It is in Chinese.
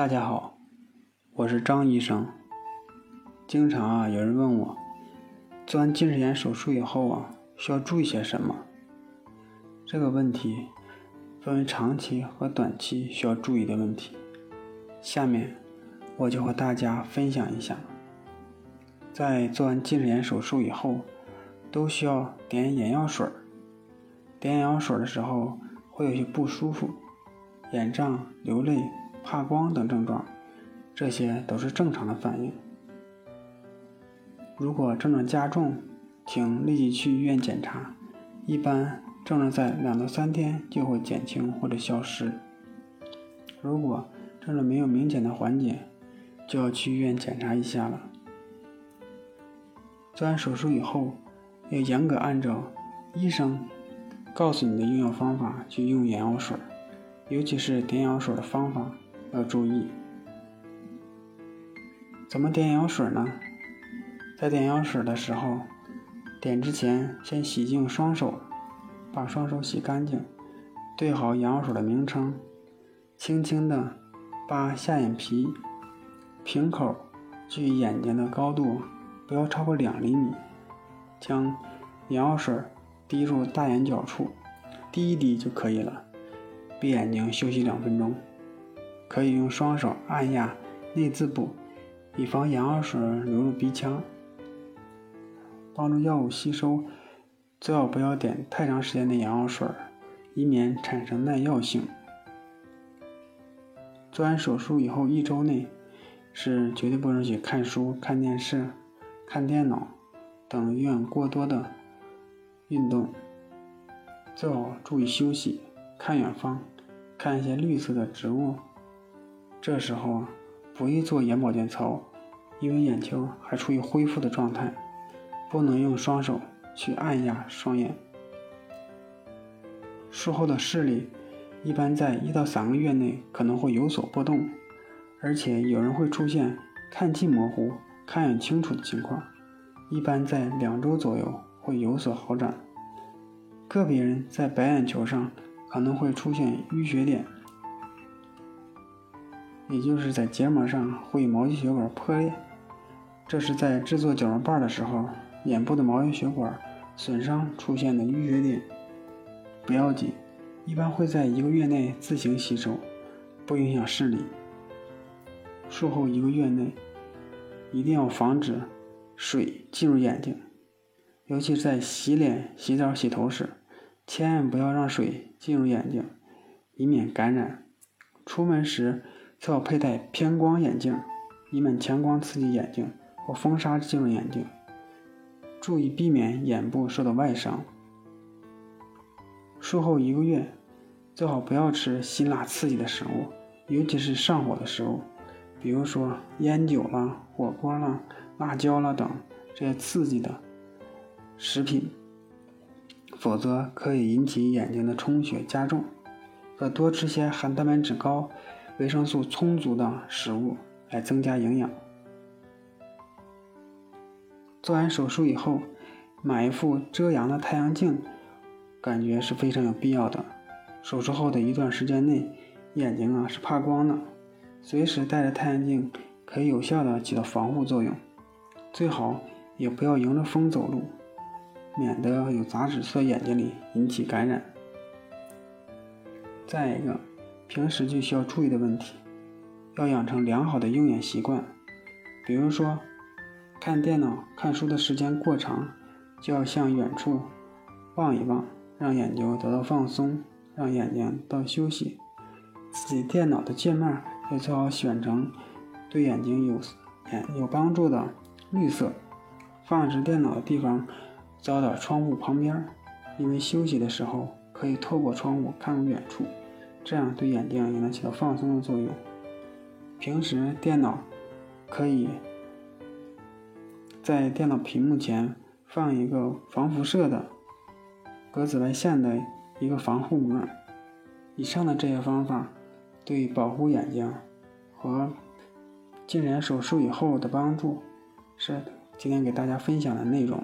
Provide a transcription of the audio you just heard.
大家好，我是张医生。经常啊，有人问我，做完近视眼手术以后啊，需要注意些什么？这个问题分为长期和短期需要注意的问题。下面我就和大家分享一下，在做完近视眼手术以后，都需要点眼药水儿。点眼药水的时候会有些不舒服，眼胀、流泪。怕光等症状，这些都是正常的反应。如果症状加重，请立即去医院检查，一般症状在两到三天就会减轻或者消失。如果症状没有明显的缓解，就要去医院检查一下了。做完手术以后，要严格按照医生告诉你的用药方法去用眼药水，尤其是点眼药水的方法。要注意，怎么点眼药水呢？在点眼药水的时候，点之前先洗净双手，把双手洗干净，对好眼药水的名称，轻轻的把下眼皮瓶口距眼睛的高度不要超过两厘米，将眼药水滴入大眼角处，滴一滴就可以了。闭眼睛休息两分钟。可以用双手按压内眦部，以防眼药水流入鼻腔，帮助药物吸收。最好不要点太长时间的眼药水，以免产生耐药性。做完手术以后一周内，是绝对不允许看书、看电视、看电脑等有氧过多的运动。最好注意休息，看远方，看一些绿色的植物。这时候不宜做眼保健操，因为眼球还处于恢复的状态，不能用双手去按压双眼。术后的视力一般在一到三个月内可能会有所波动，而且有人会出现看近模糊、看远清楚的情况，一般在两周左右会有所好转。个别人在白眼球上可能会出现淤血点。也就是在结膜上会毛细血管破裂，这是在制作角膜瓣的时候，眼部的毛细血管损伤出现的淤血点，不要紧，一般会在一个月内自行吸收，不影响视力。术后一个月内，一定要防止水进入眼睛，尤其是在洗脸、洗澡、洗头时，千万不要让水进入眼睛，以免感染。出门时。最好佩戴偏光眼镜，以免强光刺激眼睛或风沙进入眼睛。注意避免眼部受到外伤。术后一个月，最好不要吃辛辣刺激的食物，尤其是上火的食物，比如说烟酒啦、火锅啦、辣椒啦等这些刺激的食品，否则可以引起眼睛的充血加重。可多吃些含蛋白质高。维生素充足的食物来增加营养。做完手术以后，买一副遮阳的太阳镜，感觉是非常有必要的。手术后的一段时间内，眼睛啊是怕光的，随时带着太阳镜可以有效的起到防护作用。最好也不要迎着风走路，免得有杂质在眼睛里引起感染。再一个。平时就需要注意的问题，要养成良好的用眼习惯。比如说，看电脑、看书的时间过长，就要向远处望一望，让眼睛得到放松，让眼睛得到休息。自己电脑的界面也最好选成对眼睛有眼有帮助的绿色。放置电脑的地方，找点窗户旁边，因为休息的时候可以透过窗户看远处。这样对眼睛也能起到放松的作用。平时电脑可以在电脑屏幕前放一个防辐射的、隔紫外线的一个防护膜。以上的这些方法对保护眼睛和近视眼手术以后的帮助，是今天给大家分享的内容。